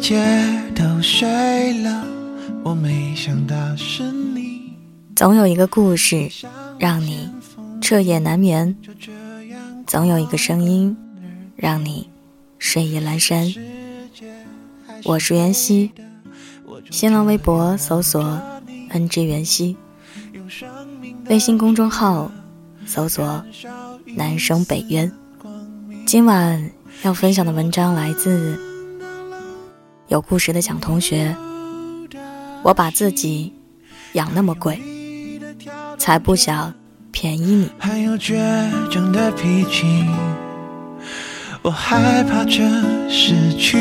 世界都睡了，我没想到是你。总有一个故事让你彻夜难眠，总有一个声音让你睡意阑珊。我是袁熙，新浪微博搜索 “ng 袁熙”，微信公众号搜索“南生北渊”。今晚要分享的文章来自有故事的蒋同学。我把自己养那么贵，才不想便宜你。还有倔强的脾气，我害怕这失去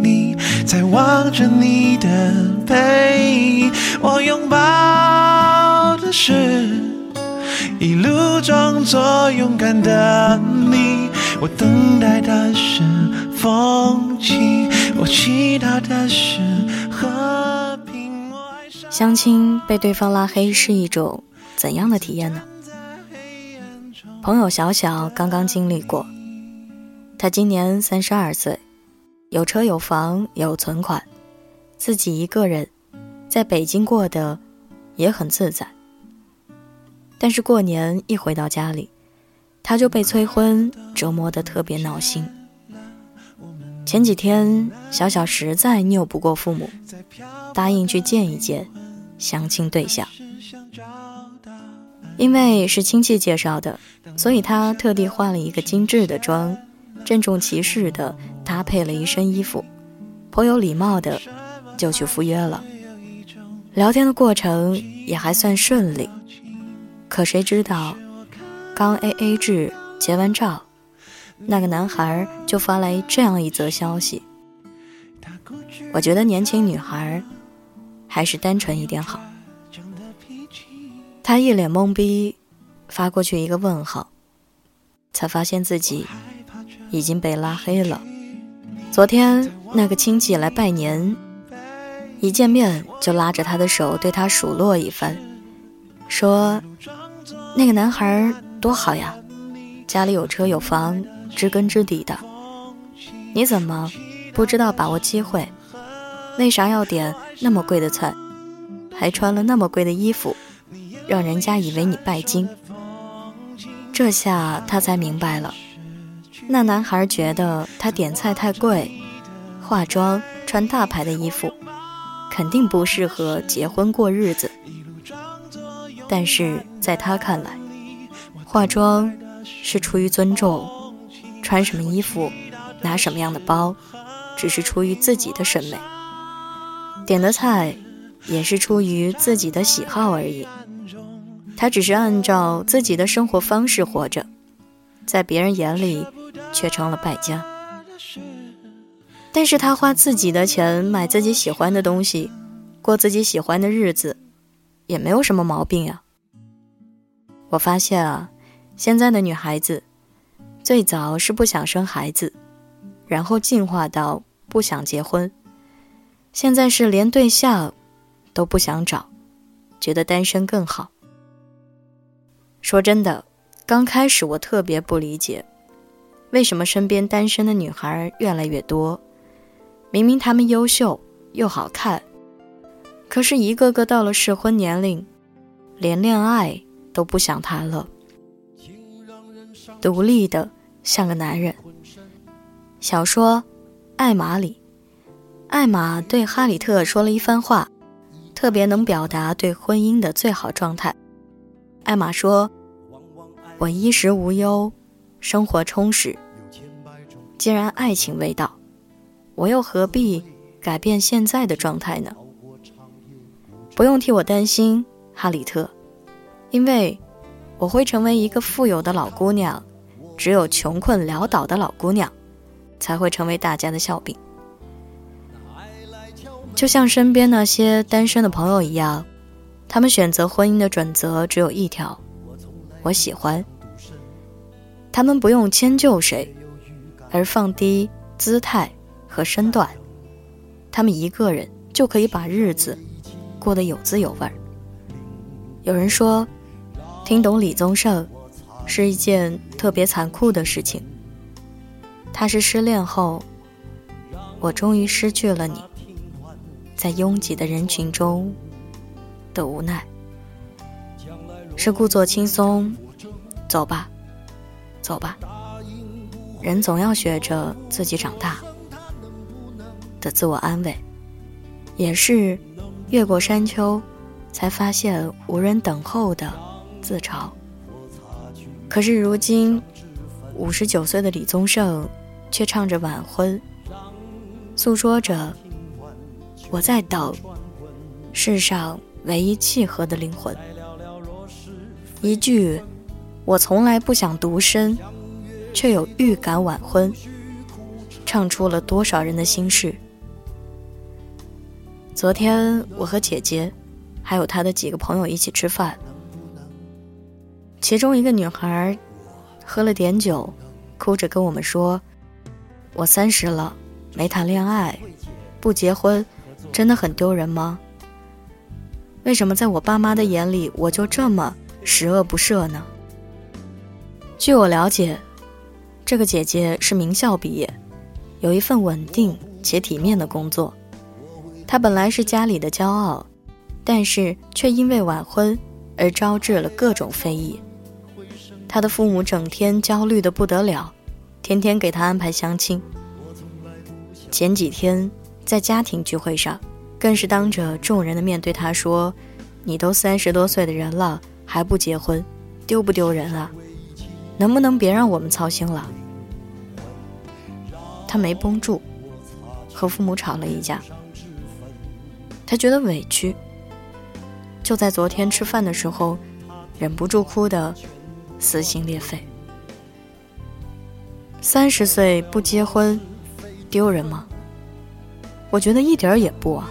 你，在望着你的背影。我拥抱的是一路装作勇敢的你，我等待的是风起，我期待的是和平。相亲被对方拉黑是一种怎样的体验呢？朋友小小刚刚经历过，他今年三十二岁，有车有房有存款，自己一个人在北京过得也很自在。但是过年一回到家里，他就被催婚折磨得特别闹心。前几天，小小实在拗不过父母，答应去见一见相亲对象。因为是亲戚介绍的，所以他特地化了一个精致的妆，郑重其事的搭配了一身衣服，颇有礼貌的就去赴约了。聊天的过程也还算顺利，可谁知道，刚 A A 制结完账，那个男孩就发来这样一则消息。我觉得年轻女孩还是单纯一点好。他一脸懵逼，发过去一个问号，才发现自己已经被拉黑了。昨天那个亲戚来拜年，一见面就拉着他的手对他数落一番，说那个男孩多好呀，家里有车有房，知根知底的。你怎么不知道把握机会？为啥要点那么贵的菜，还穿了那么贵的衣服？让人家以为你拜金，这下他才明白了。那男孩觉得他点菜太贵，化妆穿大牌的衣服，肯定不适合结婚过日子。但是在他看来，化妆是出于尊重，穿什么衣服，拿什么样的包，只是出于自己的审美。点的菜也是出于自己的喜好而已。他只是按照自己的生活方式活着，在别人眼里却成了败家。但是他花自己的钱买自己喜欢的东西，过自己喜欢的日子，也没有什么毛病呀。我发现啊，现在的女孩子，最早是不想生孩子，然后进化到不想结婚，现在是连对象都不想找，觉得单身更好。说真的，刚开始我特别不理解，为什么身边单身的女孩越来越多？明明她们优秀又好看，可是一个个到了适婚年龄，连恋爱都不想谈了，独立的像个男人。小说《艾玛》里，艾玛对哈里特说了一番话，特别能表达对婚姻的最好状态。艾玛说：“我衣食无忧，生活充实。既然爱情未到，我又何必改变现在的状态呢？不用替我担心，哈里特，因为我会成为一个富有的老姑娘。只有穷困潦倒的老姑娘，才会成为大家的笑柄。就像身边那些单身的朋友一样。”他们选择婚姻的准则只有一条：我喜欢。他们不用迁就谁，而放低姿态和身段，他们一个人就可以把日子过得有滋有味。有人说，听懂李宗盛是一件特别残酷的事情。他是失恋后我终于失去了你，在拥挤的人群中的无奈。是故作轻松，走吧，走吧。人总要学着自己长大的自我安慰，也是越过山丘，才发现无人等候的自嘲。可是如今，五十九岁的李宗盛却唱着晚婚，诉说着我在等世上唯一契合的灵魂。一句“我从来不想独身，却有预感晚婚”，唱出了多少人的心事。昨天我和姐姐，还有她的几个朋友一起吃饭，其中一个女孩喝了点酒，哭着跟我们说：“我三十了，没谈恋爱，不结婚，真的很丢人吗？为什么在我爸妈的眼里，我就这么……”十恶不赦呢。据我了解，这个姐姐是名校毕业，有一份稳定且体面的工作。她本来是家里的骄傲，但是却因为晚婚而招致了各种非议。他的父母整天焦虑的不得了，天天给他安排相亲。前几天在家庭聚会上，更是当着众人的面对他说：“你都三十多岁的人了。”还不结婚，丢不丢人啊？能不能别让我们操心了？他没绷住，和父母吵了一架。他觉得委屈，就在昨天吃饭的时候，忍不住哭的撕心裂肺。三十岁不结婚，丢人吗？我觉得一点也不啊。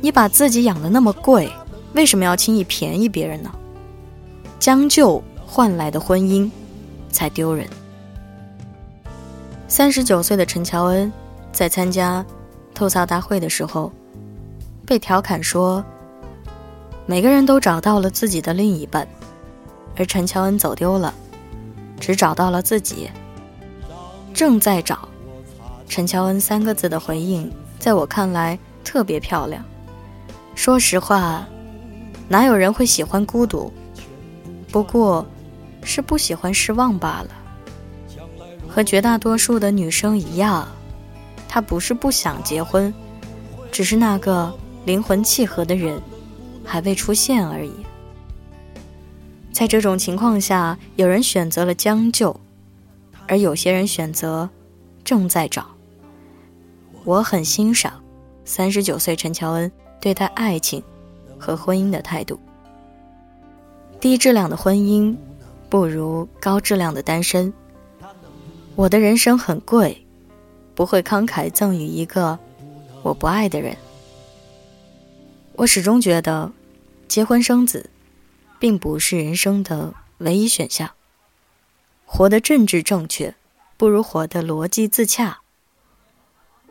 你把自己养的那么贵。为什么要轻易便宜别人呢？将就换来的婚姻，才丢人。三十九岁的陈乔恩在参加吐槽大会的时候，被调侃说：“每个人都找到了自己的另一半，而陈乔恩走丢了，只找到了自己。正在找。”陈乔恩三个字的回应，在我看来特别漂亮。说实话。哪有人会喜欢孤独？不过，是不喜欢失望罢了。和绝大多数的女生一样，她不是不想结婚，只是那个灵魂契合的人还未出现而已。在这种情况下，有人选择了将就，而有些人选择正在找。我很欣赏三十九岁陈乔恩对待爱情。和婚姻的态度，低质量的婚姻不如高质量的单身。我的人生很贵，不会慷慨赠予一个我不爱的人。我始终觉得，结婚生子，并不是人生的唯一选项。活得政治正确，不如活得逻辑自洽。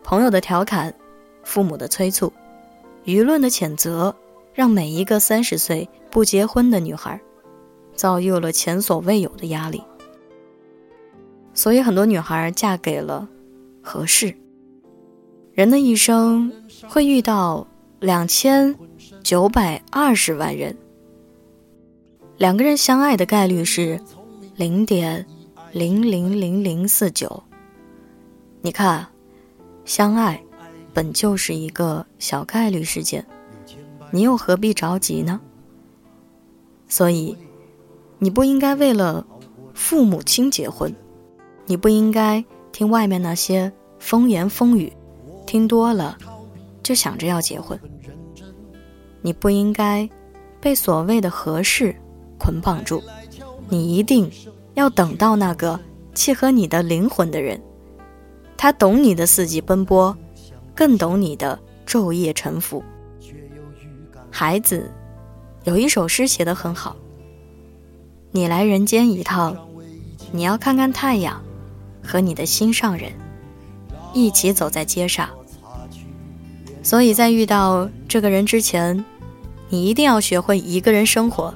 朋友的调侃，父母的催促，舆论的谴责。让每一个三十岁不结婚的女孩，遭遇了前所未有的压力。所以很多女孩嫁给了合适。人的一生会遇到两千九百二十万人，两个人相爱的概率是零点零零零零四九。你看，相爱本就是一个小概率事件。你又何必着急呢？所以，你不应该为了父母亲结婚，你不应该听外面那些风言风语，听多了就想着要结婚。你不应该被所谓的合适捆绑住，你一定要等到那个契合你的灵魂的人，他懂你的四季奔波，更懂你的昼夜沉浮。孩子，有一首诗写得很好。你来人间一趟，你要看看太阳，和你的心上人一起走在街上。所以在遇到这个人之前，你一定要学会一个人生活，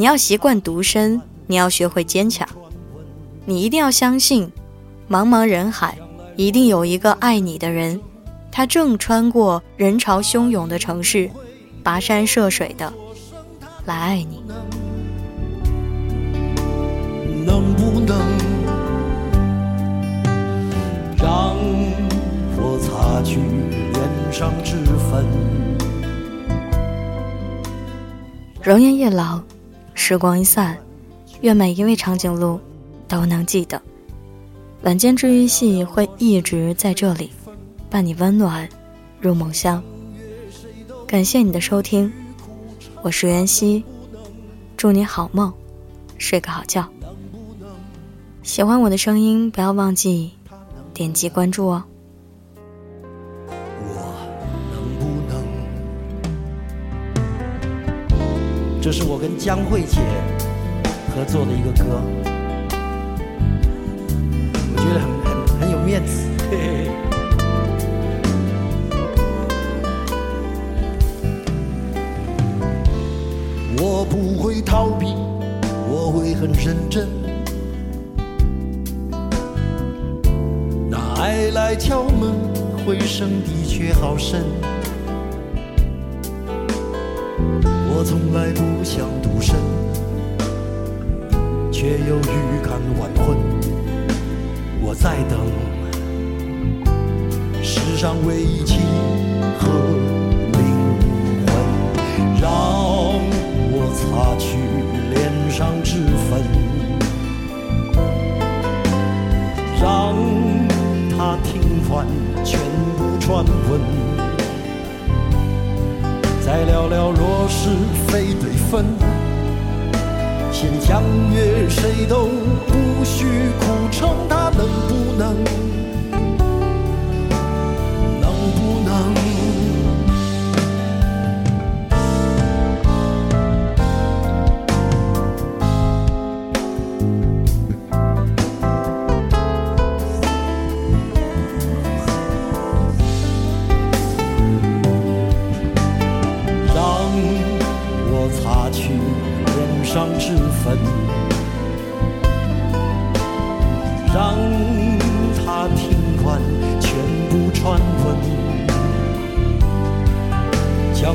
你要习惯独身，你要学会坚强，你一定要相信，茫茫人海一定有一个爱你的人，他正穿过人潮汹涌的城市，跋山涉水的来爱你。能不能让我擦去脸上脂粉？容颜一老，时光一散，愿每一位长颈鹿都能记得。晚间治愈系会一直在这里，伴你温暖入梦乡。感谢你的收听，我是袁熙，祝你好梦，睡个好觉。喜欢我的声音，不要忘记点击关注哦。这是我跟江慧姐合作的一个歌。我觉得很很很有面子。我不会逃避，我会很认真。那爱来敲门，回声的确好深。我从来不想独身，却又预感晚婚。我在等世上唯一契合灵魂，让我擦去脸上脂粉，让他听完全部传闻，再聊聊若是非对分，先相约谁都不许苦撑他。能不能？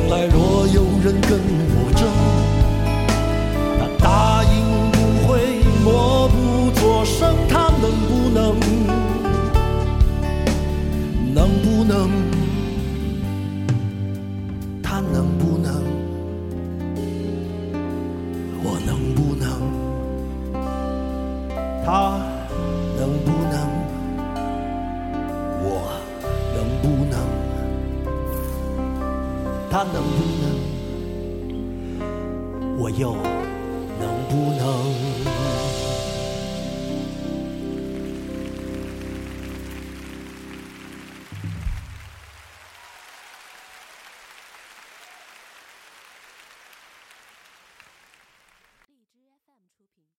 将来若有人跟我争，他答应不会默不作声，他能不能？能不能？他能不能？我能不能？他能不能？我能不能？他能不能？我又？